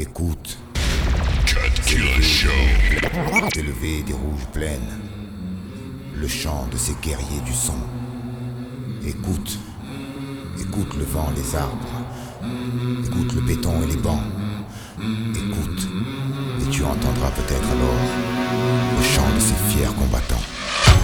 Écoute. Élevé des rouges plaines. Le chant de ces guerriers du son. Écoute. Écoute le vent, les arbres. Écoute le béton et les bancs. Écoute. Et tu entendras peut-être alors le chant de ces fiers combattants.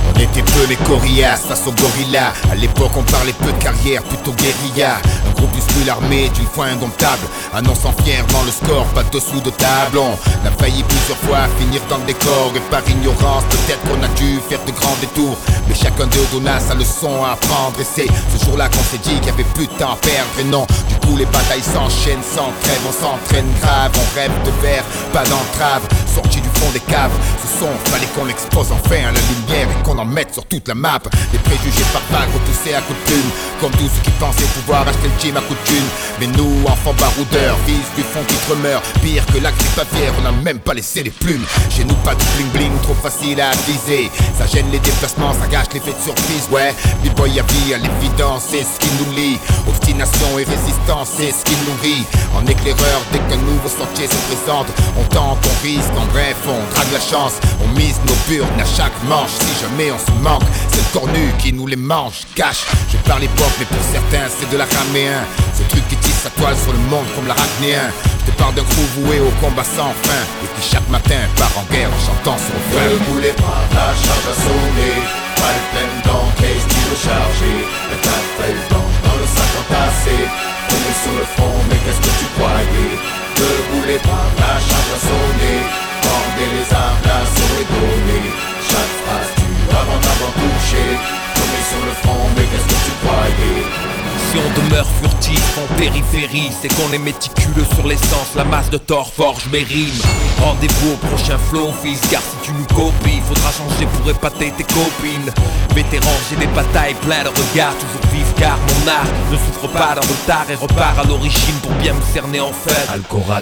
On était peu les corias face aux gorillas. À l'époque on parlait peu de carrière, plutôt guérilla. Un groupuscule armé d'une foi indomptable. Annonçant fier dans le score, pas dessous de table. On a failli plusieurs fois finir dans le décor. Et par ignorance peut-être qu'on a dû faire de grands détours. Mais chacun d'eux donna sa leçon à apprendre. Et c'est ce jour-là qu'on s'est dit qu'il y avait plus de temps à perdre. Et non, du coup les batailles s'enchaînent sans trêve On s'entraîne grave, on rêve de verre, pas d'entrave. Sorti du fond des caves, ce son fallait qu'on l'expose enfin à la lumière Et qu'on en mette sur toute la map. Des préjugés par vagues repoussés à coups de Comme tous ceux qui pensaient pouvoir acheter le gym à coup de Mais nous, enfants baroudeurs, fils du fond qui tremeure Pire que l'acte pas fier, on n'a même pas laissé les plumes. Chez nous pas de bling bling, trop facile à viser. Ça gêne les déplacements, ça gâche l'effet de surprise. Ouais, B-boy à vie, à l'évidence, c'est ce qui nous lie. Obstination et résistance, c'est ce qui nous rit. En éclaireur, dès qu'un nouveau sentier se présente On tente, on risque, en bref, on drague la chance. On mise nos burnes à chaque manche Si jamais on se manque, c'est le cornu qui nous les mange Cache, je parle l'époque, mais pour certains c'est de la raméen Ce truc qui tisse sa toile sur le monde comme l'arachnéen Je te parle d'un crew voué au combat sans fin. Et qui chaque matin part en guerre en chantant son refrain Ne voulez pas, la charge a sonné Pas le pleine case, tire chargé. Le café dans, dans le sac entassé. Est sur le front, mais qu'est-ce que tu croyais? Ne voulez pas, la charge a sonné les armes, l'assaut est donné Chaque phrase avant d'avoir On est sur le front, mais qu'est-ce que tu croyais? Si on demeure furtif en périphérie, c'est qu'on est méticuleux sur l'essence, la masse de tort forge mes rimes. Rendez-vous au prochain flow, fils, car si tu nous copies, faudra changer pour épater tes copines. Vétéran, j'ai des batailles plein de regards, toujours vif car mon art ne souffre pas d'un retard et repart à l'origine pour bien me cerner en fait.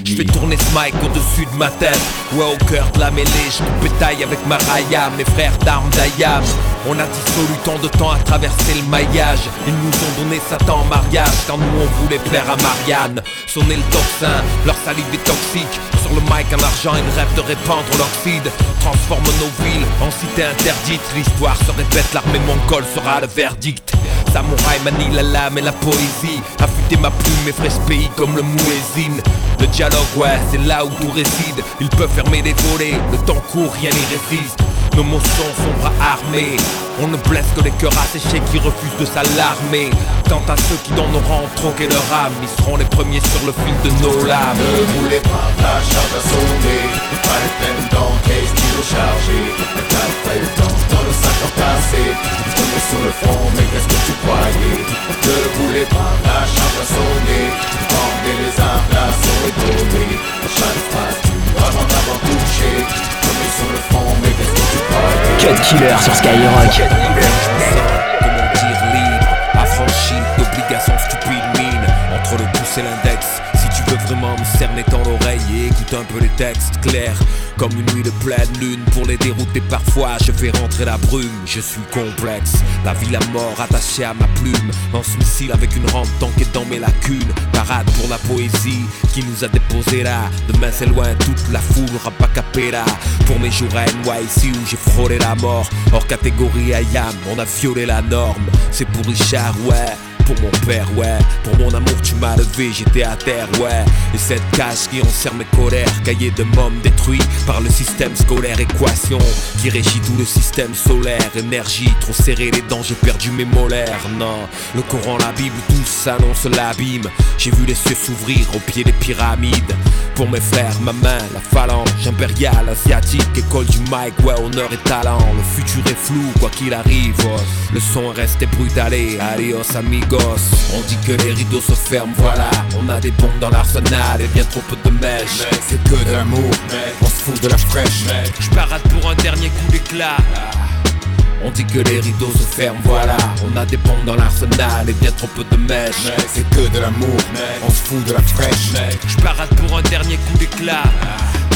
Je fais tourner ce mic au-dessus de ma tête, ouais au cœur de la mêlée, je pétaille avec ma raya, mes frères d'armes d'Ayam. On a dissolu tant de temps à traverser le maillage, ils nous ont donné Satan en mariage quand nous on voulait plaire à Marianne. Sonner le tocsin, leur salive est toxique. Sur le mic en argent, ils rêvent de répandre l'oxyde. Transforme nos villes en cités interdites. L'histoire se répète, l'armée mongole sera le verdict. Samouraï manie la lame et la poésie. Affûter ma plume et fraîche pays comme le muezzin. Le dialogue, ouais, c'est là où tout réside. Ils peuvent fermer des volets, le temps court, rien n'y résiste. Nos mots sont sombres armés. On ne blesse que les cœurs asséchés qui refusent de s'alarmer. Quant à ceux qui dans nos rangs ont leur âme, ils seront les premiers sur le fil de nos lames. Ne voulez pas, la charge a sonné Pas les peines dans Killer sur Skyrock. Affranchi d'obligations stupides mine Entre le pouce et l'index Si tu veux vraiment me cerner dans l'oreille Et écoute un peu les textes clairs Comme une nuit de pleine lune. Pour les dérouter parfois Je fais rentrer la brume. Je suis complexe La vie la mort attachée à ma plume. Lance missile avec une rampe tankée dans mes lacunes. Parade pour la poésie Qui nous a déposé là Demain c'est loin toute la foule rap a cappella Pour mes jours à NYC où j'ai frôlé la mort. Hors catégorie IAM On a violé la norme. C'est pour Richard ouais pour mon père, ouais. Pour mon amour, tu m'as levé, j'étais à terre, ouais. Et cette cage qui enserre mes colères, cahier de mômes détruit par le système scolaire, équation qui régit tout le système solaire. Énergie, trop serré les dents, j'ai perdu mes molaires. Non, le Coran, la Bible, tout s'annonce l'abîme. J'ai vu les cieux s'ouvrir au pied des pyramides. Pour mes frères, ma main, la phalange impériale, asiatique, école du mic, ouais, honneur et talent. Le futur est flou, quoi qu'il arrive. Le son est resté brutalé, adios On dit que les rideaux se ferment, voilà. On a des bombes dans l'arsenal et bien trop peu de mèches. C'est que de l'amour, on se fout de la fraîche Je parade pour un dernier coup d'éclat. On dit que les rideaux se ferment, voilà. On a des bombes dans l'arsenal et bien trop peu de mèches. C'est que de l'amour, on se fout de la fraîche Je parade pour un dernier coup d'éclat.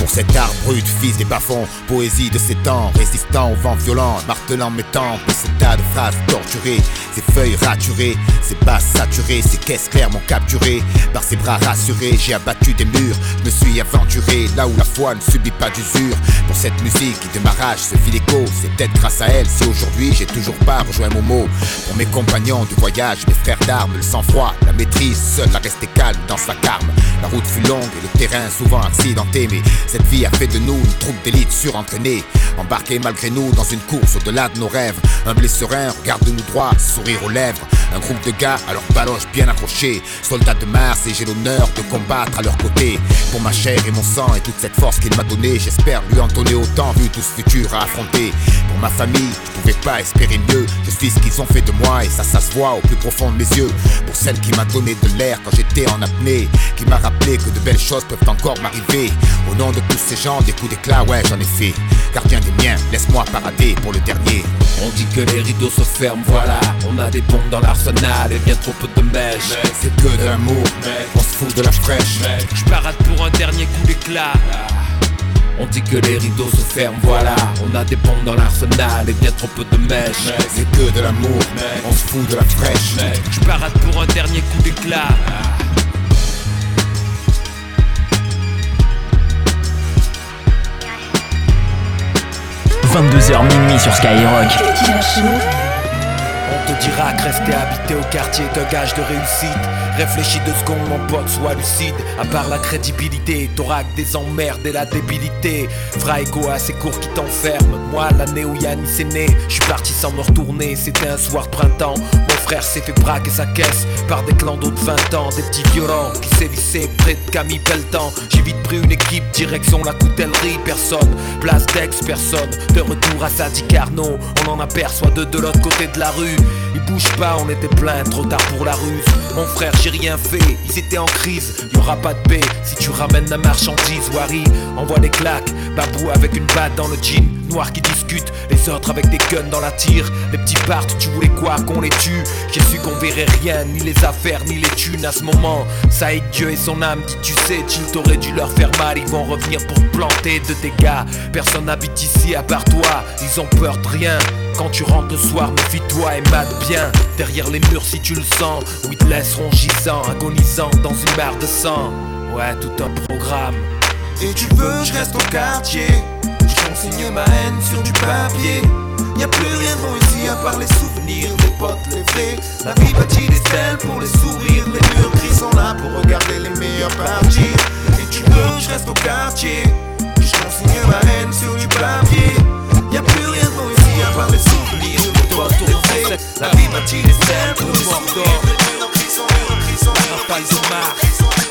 Pour cet arbre brut, fils des bas-fonds, poésie de ces temps, résistant au vent violent, martelant mes tempes, ces tas de phrases torturées, ces feuilles raturées, ces basses saturées, ces caisses claires m'ont capturé, par ses bras rassurés, j'ai abattu des murs, me suis aventuré là où la foi ne subit pas d'usure, pour cette musique qui démarrage se fit l'écho, c'est peut-être grâce à elle si aujourd'hui j'ai toujours pas rejoint mon mot, pour mes compagnons du voyage, mes frères d'armes, le sang-froid, la maîtrise, seul à rester calme dans sa carme, la route fut longue et le terrain souvent accidenté, mais cette vie a fait de nous une troupe d'élite surentraînée. Embarqués malgré nous dans une course au-delà de nos rêves. Un blessurin regarde-nous droit, sourire aux lèvres. Un groupe de gars à leur baloche bien accrochés. Soldats de Mars et j'ai l'honneur de combattre à leur côté. Pour ma chair et mon sang et toute cette force qu'il m'a donnée, j'espère lui en donner autant vu tout ce futur à affronter. Pour ma famille, je pouvais pas espérer mieux. Je suis ce qu'ils ont fait de moi et ça, ça se voit au plus profond de mes yeux. Pour celle qui m'a donné de l'air quand j'étais en apnée, qui m'a rappelé que de belles choses peuvent encore m'arriver. Au nom de tous ces gens, des coups d'éclat, ouais, j'en ai fait. Gardien des miens, laisse-moi parader pour le dernier. On dit que les rideaux se ferment, voilà. On a des bombes dans l'arsenal et bien trop peu de mèches. C'est que de l'amour, on se fout de la fraîche. Je parade pour un dernier coup d'éclat. On dit que les rideaux se ferment, voilà. On a des bombes dans l'arsenal et bien trop peu de mèches. C'est que de l'amour, on se fout de la fraîche. Je parade pour un dernier coup d'éclat. 22h minuit sur Skyrock. On te dira que rester habité au quartier est un gage de réussite. Réfléchis deux secondes, mon pote, sois lucide. À part la crédibilité, que des emmerdes et la débilité. Fera écho à ces cours qui t'enferment. Moi, l'année où Yannis est né, je suis parti sans me retourner. C'était un soir de printemps. Mon frère s'est fait braquer sa caisse par des clans de 20 ans. Des petits violents qui sévissaient près de Camille Pelletan. J'ai vite pris une équipe, direction la coutellerie. Personne, place d'ex, personne. De retour à Sadi Carnot, on en aperçoit deux de l'autre côté de la rue. Ils bougent pas, on était plein, trop tard pour la ruse. Mon frère, j'ai rien fait, ils étaient en crise. Y aura pas de paix si tu ramènes la marchandise. Wari envoie des claques, Babou avec une batte dans le jean. Noir qui discute, les autres avec des guns dans la tire. Les petits partent, tu voulais quoi qu'on les tue? J'ai su qu'on verrait rien, ni les affaires, ni les thunes à ce moment. Ça aide Dieu et son âme, dit tu sais, tu t'aurais dû leur faire mal. Ils vont revenir pour planter de dégâts. Personne n'habite ici à part toi, ils ont peur de rien. Quand tu rentres le soir, méfie-toi et mate bien Derrière les murs si tu le sens Ou ils te laisseront gisant, agonisant dans une mare de sang Ouais, tout un programme Et tu veux, je reste au quartier? Consigne ma haine sur du papier. Y'a plus rien de ici à part les souvenirs Les potes, les vrais. La vie bâtit des stèles pour les sourires. Les murs gris sont là pour regarder les meilleurs partir Et tu veux, je reste au quartier? Je consigne ma haine sur du papier. Y'a plus rien de ici à part les souvenirs Les potes, les vrais. La vie bâtit des stèles pour les sourires. Les murs gris sont murs gris sont Raphaël Zomar.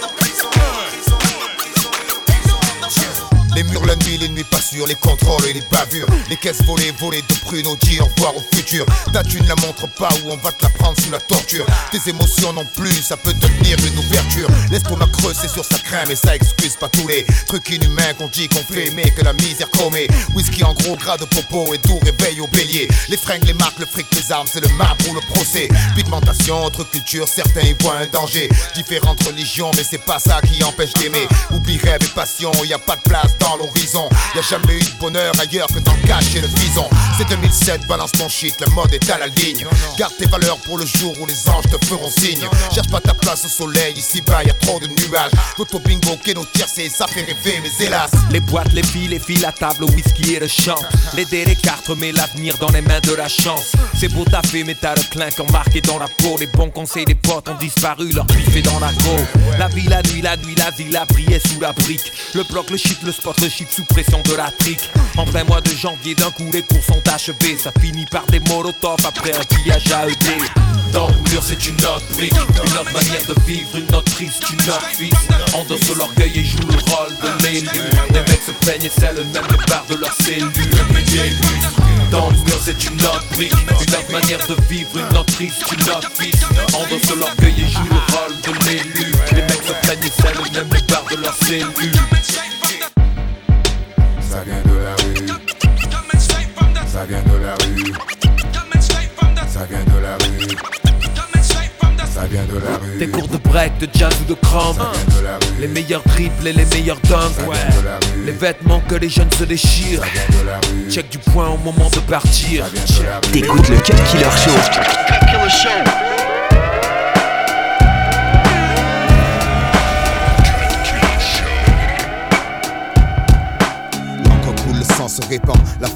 Les murs la nuit, les nuits pas sûres, les contrôles et les bavures. Les caisses volées, volées de pruneaux, dit au revoir au futur. Ta tu ne la montres pas ou on va te la prendre sous la torture. Tes émotions non plus, ça peut devenir une ouverture. L'estomac creux, c'est sur sa crème et ça excuse pas tous les trucs inhumains qu'on dit qu'on fait mais que la misère commet. Whisky en gros gras de popo et tout réveil au bélier. Les fringues, les marques, le fric, les armes, c'est le marbre ou le procès. Pigmentation, autre culture, certains y voient un danger. Différentes religions, mais c'est pas ça qui empêche d'aimer. Oublie rêve et passion, y a pas de place dans l'horizon Y'a jamais eu de bonheur ailleurs que dans le cache et le bison C'est 2007, balance ton shit, la mode est à la ligne Garde tes valeurs pour le jour où les anges te feront signe Cherche pas ta place au soleil, ici bas y a trop de nuages L'auto bingo, nos tiercé, ça fait rêver mais hélas Les boîtes, les filles, les filles, la table, le whisky et le chant. Les dés, les cartes, remets l'avenir dans les mains de la chance. C'est beau taffer, mais t'as le clinquant marqué dans la peau. Les bons conseils des potes ont disparu, leur pif est dans la go. La vie, la nuit, la nuit, la vie, la prière sous la brique. Le bloc, le shit, le spot, le shit sous pression de la trique. En plein mois de janvier, d'un coup, les cours sont achevés. Ça finit par des molotovs après un pillage AED. Dans le mur, c'est une autre brique, une autre manière de vivre, une autre triste, une autre fils. Endosse l'orgueil et joue le rôle de l'élu. Les mecs se plaignent et c'est le même départ de leur cellule. Dans le c'est une autre brique, une autre manière de vivre, une autre triste, une autre fils. Endosse l'orgueil et joue le rôle de l'élu. Les mecs se plaignent et c'est le même départ de leur cellule. Ça vient de la rue, ça vient de la rue, ça vient de la rue, Ça vient de la rue. Tes cours de break, de jazz ou de cramp. Les meilleurs triples et les meilleurs dunks. Ouais. Les vêtements que les jeunes se déchirent. Check du point au moment de partir. T'écoutes le Cut Killer Show. Répand, la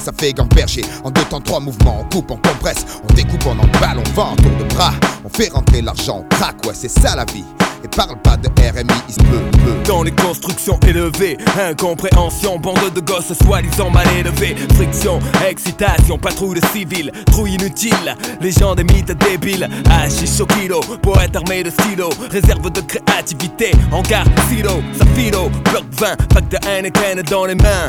ça fait gamberger. En deux temps, trois mouvements, on coupe, on compresse, on découpe, on emballe, on vend, tour de bras. On fait rentrer l'argent, on craque, ouais, c'est ça la vie. Et parle pas de RMI, il se peut, Dans les constructions élevées, incompréhension, bande de gosses soi-disant mal élevés. Friction, excitation, patrouille de civils, inutile. Les gens des mythes débiles, hachis au kilo, poète armé de stylo, réserve de créativité, hangar, silo, safilo, bloc 20, pack de Heineken dans les mains.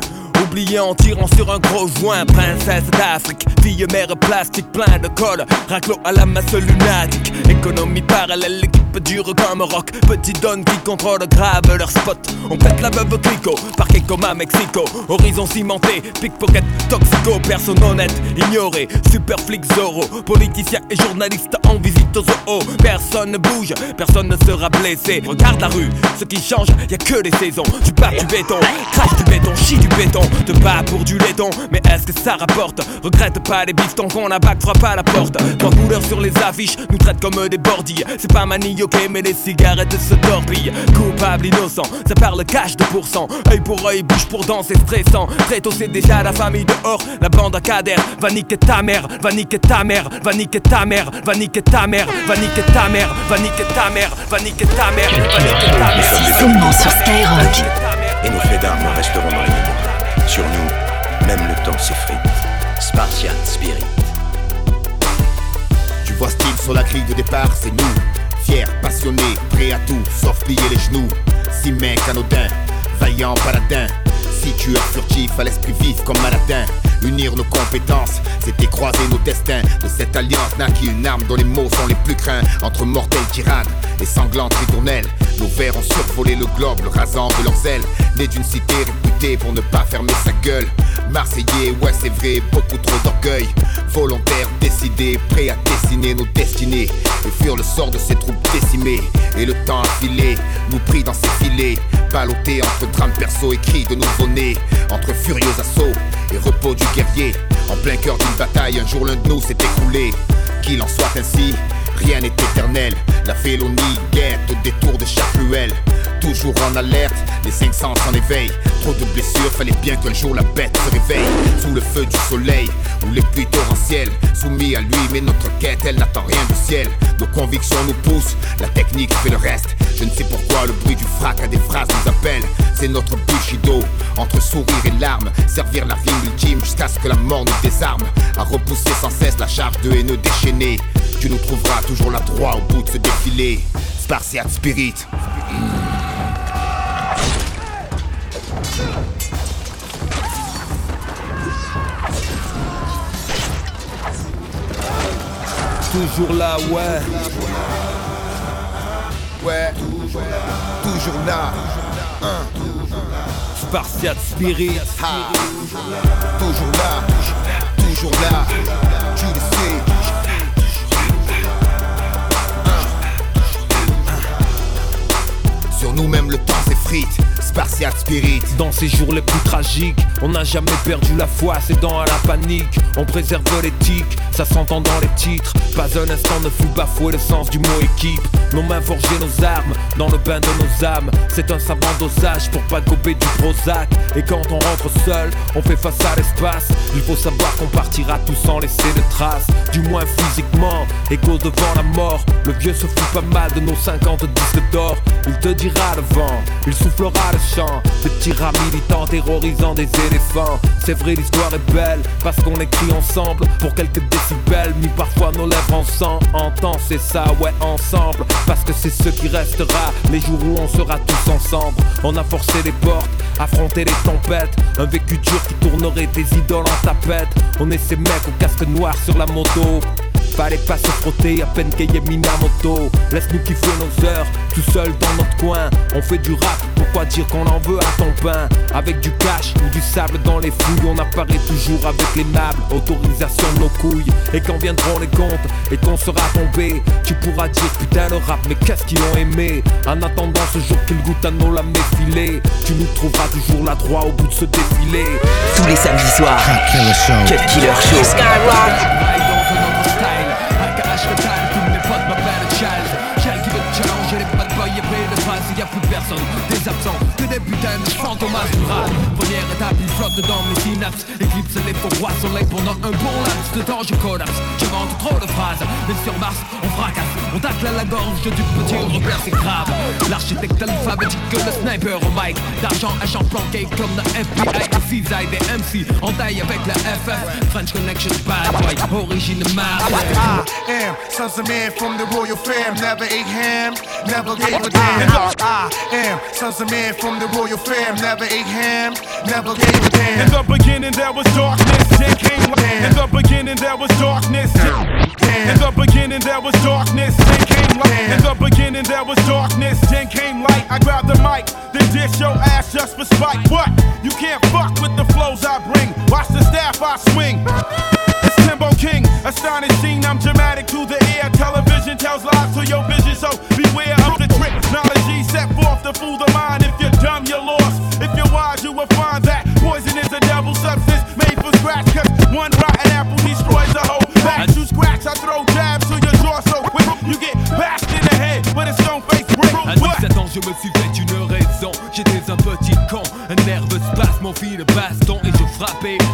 Oublié en tirant sur un gros joint, princesse d'Afrique, fille mère plastique, plein de colle, raclo à la masse lunatique, économie parallèle, l'équipe dure comme rock, petit donne qui contrôle grave leur spot. On pète la veuve clico, parquet comme à Mexico, horizon cimenté, pickpocket, toxico, personne honnête, ignoré, super flic Zoro, politicien et journaliste en visite aux zoo, personne ne bouge, personne ne sera blessé. Regarde la rue, ce qui change, y a que les saisons, tu pars du béton, crache du béton, chie du béton. Te bats pour du laiton, mais est-ce que ça rapporte? Regrette pas les bifetons qu'on a bac frappe à la porte. Trois couleurs sur les affiches nous traitent comme des bordilles. C'est pas manioqué, mais les cigarettes se torpillent. Coupable, innocent, ça parle cash de pourcent. Œil pour œil, bouche pour danser stressant. Très tôt, c'est déjà la famille dehors. La bande à cader va niquer ta mère, va niquer ta mère, va niquer ta mère, va niquer ta mère, va niquer ta mère, va niquer ta mère, va niquer ta mère, va niquer ta mère. Seulement sur Skyrock. Et nos faits d'armes resteront dans les mémoires. Sur nous, même le temps s'effrite. Spartiate Spirit. Tu vois style sur la grille de départ, c'est nous. Fiers, passionnés, prêts à tout, sauf plier les genoux. Six mecs anodins, vaillants paladins. Si tu es furtif à l'esprit vif comme Maladin Unir nos compétences, c'était croiser nos destins. De cette alliance naquit une arme dont les mots sont les plus craints. Entre mortels tirades et sanglantes ritournelles, nos vers ont survolé le globe, le rasant de leurs ailes. Né d'une cité pour ne pas fermer sa gueule. Marseillais, ouais, c'est vrai, beaucoup trop d'orgueil. Volontaires, décidés, prêts à dessiner nos destinées. Et fuir le sort de ces troupes décimées. Et le temps a filé, nous pris dans ses filets. Ballottés entre drames perso et de nouveau-nés. Entre furieux assauts et repos du guerrier. En plein cœur d'une bataille, un jour l'un de nous s'est écroulé. Qu'il en soit ainsi, rien n'est éternel. La félonie guette au détour de chaque ruelle. Toujours en alerte, les cinq sens en éveil. Trop de blessures, fallait bien qu'un jour la bête se réveille. Sous le feu du soleil, ou les pluies torrentielles. Soumis à lui, mais notre quête, elle n'attend rien du ciel. Nos convictions nous poussent, la technique fait le reste. Je ne sais pourquoi le bruit du frac à des phrases nous appelle. C'est notre bushido, entre sourire et larmes. Servir la rime ultime jusqu'à ce que la mort nous désarme. À repousser sans cesse la charge de haineux déchaînés. Tu nous trouveras toujours là droit au bout de ce défilé. Spartiate Spirit. Toujours là, ouais. Ouais, toujours là. Spartiate Spirit. Toujours là, toujours là. Tu le sais. Nous-mêmes, le temps s'effrite. Spartiate Spirit. Dans ces jours les plus tragiques, on n'a jamais perdu la foi, c'est dans à la panique. On préserve l'éthique, ça s'entend dans les titres. Pas un instant ne fut bafoué le sens du mot équipe. Nos mains forgées nos armes, dans le bain de nos âmes. C'est un savant dosage pour pas gober du Prozac. Et quand on rentre seul, on fait face à l'espace. Il faut savoir qu'on partira tous sans laisser de traces, du moins physiquement. Écho devant la mort, le vieux se fout pas mal de nos 50 disques d'or. Il te dira le vent, il soufflera le champ. Des rats militants terrorisant des éléphants. C'est vrai, l'histoire est belle parce qu'on écrit ensemble pour quelques décibels. Mis parfois nos lèvres en sang. En temps, c'est ça, ouais, ensemble. Parce que c'est ce qui restera les jours où on sera tous ensemble. On a forcé les portes, affronté les tempêtes. Un vécu dur qui tournerait des idoles en tapette. On est ces mecs au casque noir sur la moto. Fallait pas se frotter à peine qu'il y ait Minamoto Laisse-nous kiffer nos heures, tout seul dans notre coin. On fait du rap, pourquoi dire qu'on en veut à ton pain? Avec du cash ou du sable dans les fouilles On apparaît toujours avec les nables, autorisation de nos couilles. Et quand viendront les comptes et qu'on sera tombé Tu pourras dire putain le rap mais qu'est-ce qu'ils ont aimé? En attendant ce jour qu'ils goûtent à nos lames filées Tu nous trouveras toujours là droit au bout de ce défilé. Tous les samedis soirs. Cut Killer Show putains de fantômes rurales. Première étape, il flotte dans mes synapses, éclipse les faux rois soleil pendant un bon laps. De temps, je collapse, j'invente trop de phrases, mais sur Mars, on fracasse, on tacle à la gorge du petit repère, c'est grave. L'architecte alphabétique, le sniper au mic, d'argent à champ planqué comme le FBI, et cisaille des MC, en taille avec la FF, French Connection, bad boy, origine Mars. I am sons of man from the royal fam, never ate ham, never gave a damn. I am sons of man from the royal fam, never ate ham, never gave a damn. In the beginning there was darkness, then came light. In the beginning there was darkness. Beginning there was darkness, then came light. In the beginning there was darkness, then came light. I grabbed the mic, then dish your ass just for spite. What? You can't fuck with the flows I bring. Watch the staff I swing. It's Timbo King, astonishing. I'm dramatic to the ear. Television tells lies to your vision, frappé.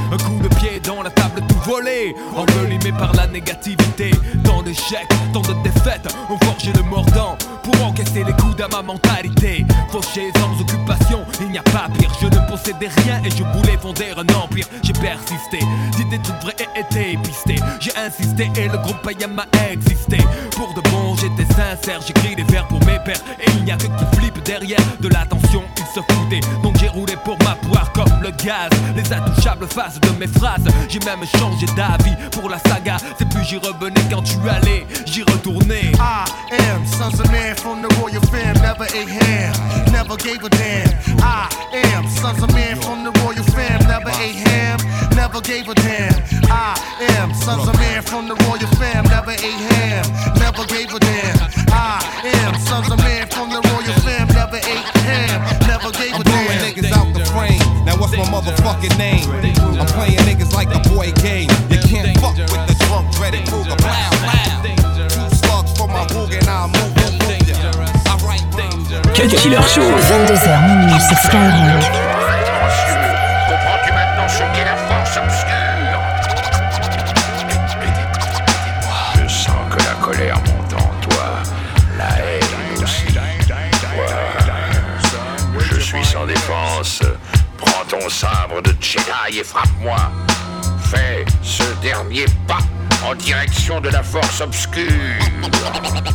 La table, tout volé. Envelimé par la négativité. Tant d'échecs, tant de défaites, on forgeait le mordant pour encaisser les coups à ma mentalité. Fauché sans occupation, il n'y a pas pire. Je ne possédais rien et je voulais fonder un empire. J'ai persisté, dit des trucs vrais et été pisté. J'ai insisté et le groupe Payam m'a existé. Pour de bon, j'étais sincère, j'écris des vers pour mes pères. Et il n'y a que qui flippe derrière de l'attention, ils se foutaient. Donc j'ai roulé pour ma poire comme le gaz. Les intouchables faces de mes phrases. J'ai même changé d'avis pour la saga. C'est plus j'y revenais quand tu allais, j'y retournais. I am sons of man from the royal fam, never ate ham, never gave a damn. I am sons of man from the royal fam, never ate ham, never gave a damn. I am sons of man from the royal fam, never ate ham, never gave a damn. Motherfucking name? I'm playing niggas like a boy game. You can't fuck with the drunk Freddy Krueger. Blah, blah. Two slugs for my hoog and I'll move it. I write rhymes. Cut Killer Show 22h minuit sur Skyrock. Frappe-moi. Fais ce dernier pas en direction de la force obscure.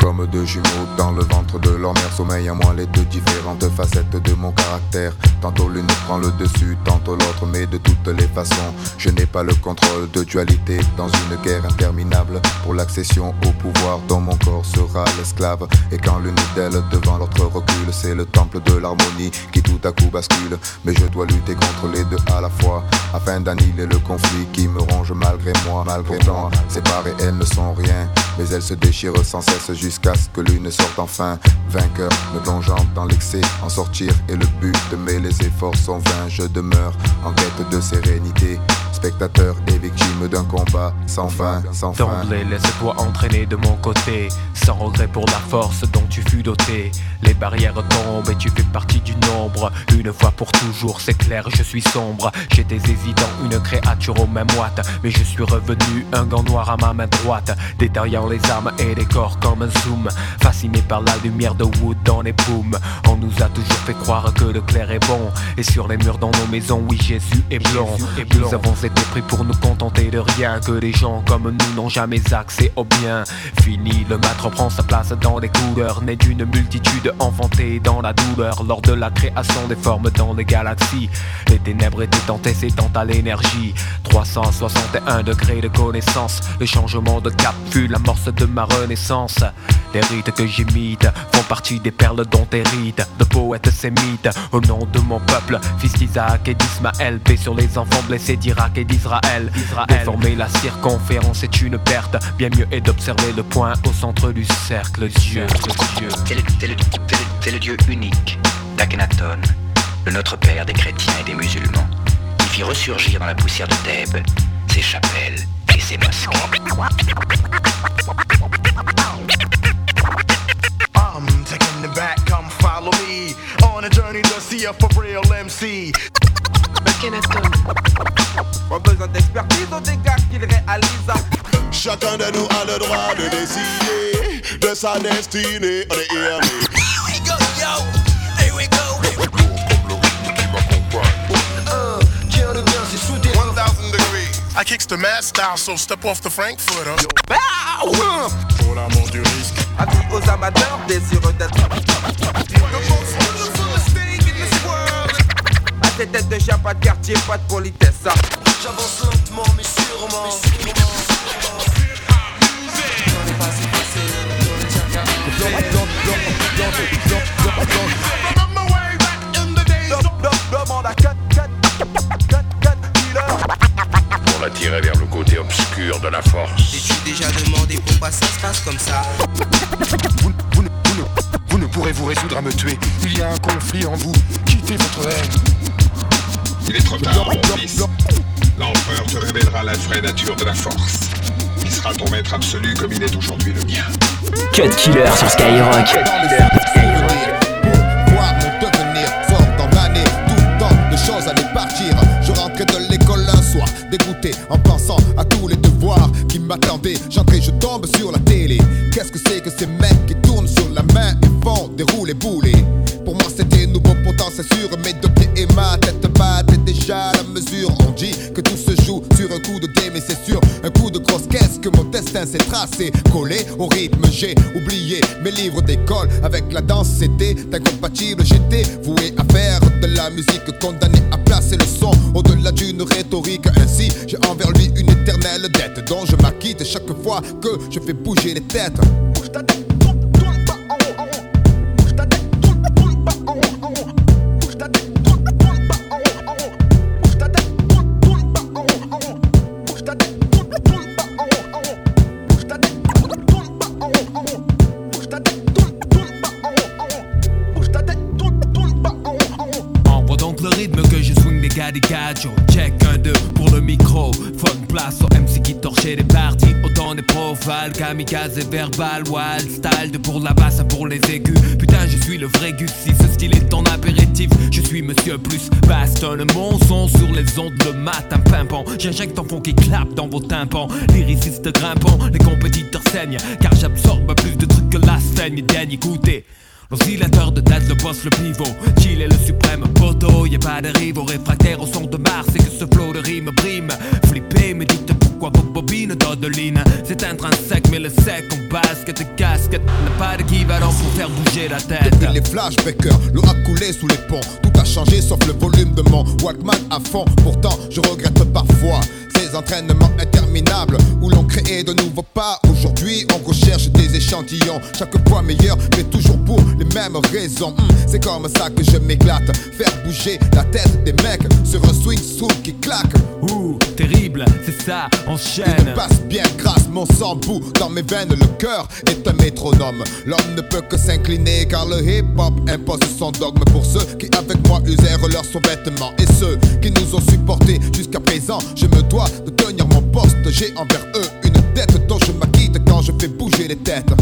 Comme deux jumeaux dans le ventre de leur mère Sommeil en moi les deux différentes facettes de mon caractère. Tantôt l'une prend le dessus, tantôt l'autre Mais de toutes les façons, je n'ai pas le contrôle de dualité. Dans une guerre interminable Pour l'accession au pouvoir dont mon corps sera l'esclave. Et quand l'une d'elles devant l'autre recule C'est le temple de l'harmonie qui tout à coup bascule. Mais je dois lutter contre les deux à la fois Afin d'annihiler le conflit qui me ronge malgré moi. Malgré moi, séparées elles ne sont rien Mais elles se déchirent sans cesse jusqu'à ce que l'une sorte enfin. Vainqueur, me plongeant dans l'excès, en sortir est le but Mais les efforts sont vains, je demeure en quête de sérénité spectateur et victime d'un combat sans fin, sans fin. D'emblée, laisse-toi entraîner de mon côté, sans regret pour la force dont tu fus doté. Les barrières tombent et tu fais partie du nombre. Une fois pour toujours, c'est clair, je suis sombre. J'étais hésitant, une créature aux mêmes moite mais je suis revenu, un gant noir à ma main droite, détaillant les armes et les corps comme un zoom. Fasciné par la lumière de Wood dans les paumes, on nous a toujours fait croire que le clair est bon. Et sur les murs dans nos maisons, oui, Jésus est blanc. Et nous avons été pris pour nous contenter de rien, que les gens comme nous n'ont jamais accès au bien. Fini, le maître prend sa place dans les couleurs, né d'une multitude enfantée dans la douleur. Lors de la création des formes dans les galaxies, les ténèbres étaient antécédentes à l'énergie. 361 degrés de connaissance, le changement de cap fut l'amorce de ma renaissance. Les rites que j'imite font partie des perles dont hérite de poètes sémites. Au nom de mon peuple, fils d'Isaac et d'Ismaël, paix sur les enfants blessés d'Irak d'Israël. Déformer la circonférence est une perte. Bien mieux est d'observer le point au centre du cercle. Dieu, Dieu. C'est le, Dieu unique d'Akhenaton, le Notre Père des chrétiens et des musulmans, qui fit ressurgir dans la poussière de Thèbes ses chapelles et ses mosquées. I'm taking it back, come follow me on a journey to see a for real MC. Pas besoin d'expertise aux dégâts qu'il réalise. Chacun de nous a le droit de décider de sa destinée. On est here, we go, yo. Here we go. Uh, tiens le bien, c'est soudé. 1000 degrees. I kicks the mad style, so step off the Frankfurter. Pour l'amour du risque. Avis aux amateurs désireux d'être. Tes têtes de chien, pas de quartier, pas de politesse. J'avance lentement mais sûrement. Cut, cut, killer. Pour l'attirer vers le côté obscur de la force. T'es-tu déjà demandé pourquoi ça se passe comme ça Vous, vous ne, vous, ne, vous ne pourrez vous résoudre à me tuer. Il y a un conflit en vous. Quittez votre haine. Il est trop tard, mon fils. L'empereur te révélera la vraie nature de la force. Il sera ton maître absolu comme il est aujourd'hui le mien. Cut Killer sur Skyrock. Mon devenir fort dans l'année, tout le temps de choses allaient partir. Je rentrais de l'école un soir, dégoûté en pensant à tous les devoirs qui m'attendaient. J'entrais, je tombe sur la télé. Qu'est-ce que c'est que ces mecs qui tournent sur la main et font des roulés boulets Pour moi c'était nouveau pourtant c'est sûr, mes deux mon destin s'est tracé. Collé au rythme, j'ai oublié mes livres d'école. Avec la danse, c'était incompatible. J'étais voué à faire de la musique, condamné à placer le son au-delà d'une rhétorique. Ainsi, j'ai envers lui une éternelle dette dont je m'acquitte chaque fois que je fais bouger les têtes. Bouge ta tête, profales, kamikaze verbal. Wild style de pour la basse, pour les aigus. Putain, je suis le vrai Gus. Si ce style est ton apéritif, je suis monsieur plus bastonne. Mon son sur les ondes le matin pimpant. J'injecte un fond qui clappe dans vos tympans. Lyriciste grimpant, les compétiteurs saignent. Car j'absorbe plus de trucs que la scène. Dernier écoutez. L'oscillateur de tête, le boss, le pivot Chill est le suprême poteau Y'a pas de rive au réfractaire au son de Mars Et que ce flow de rime brime Flippé, me dites pourquoi vos bobines C'est intrinsèque mais le sec en basket et casquette N'a pas d'équivalent pour faire bouger la tête Depuis les flashbackers, l'eau a coulé sous les ponts. Tout a changé sauf le volume de mon Walkman à fond. Pourtant, je regrette parfois ces entraînements interminables où l'on crée de nouveaux pas. Aujourd'hui, on recherche chaque fois meilleur, mais toujours pour les mêmes raisons. Hmm, c'est comme ça que je m'éclate. Faire bouger la tête des mecs sur un swing soul qui claque. Ouh, terrible, c'est ça, Il enchaîne me passe bien grâce, mon sang bout dans mes veines, le cœur est un métronome. L'homme ne peut que s'incliner car le hip-hop impose son dogme pour ceux qui avec moi usèrent leurs sous-vêtements. Et ceux qui nous ont supportés jusqu'à présent, je me dois de tenir mon poste. J'ai envers eux je fais bouger les têtes.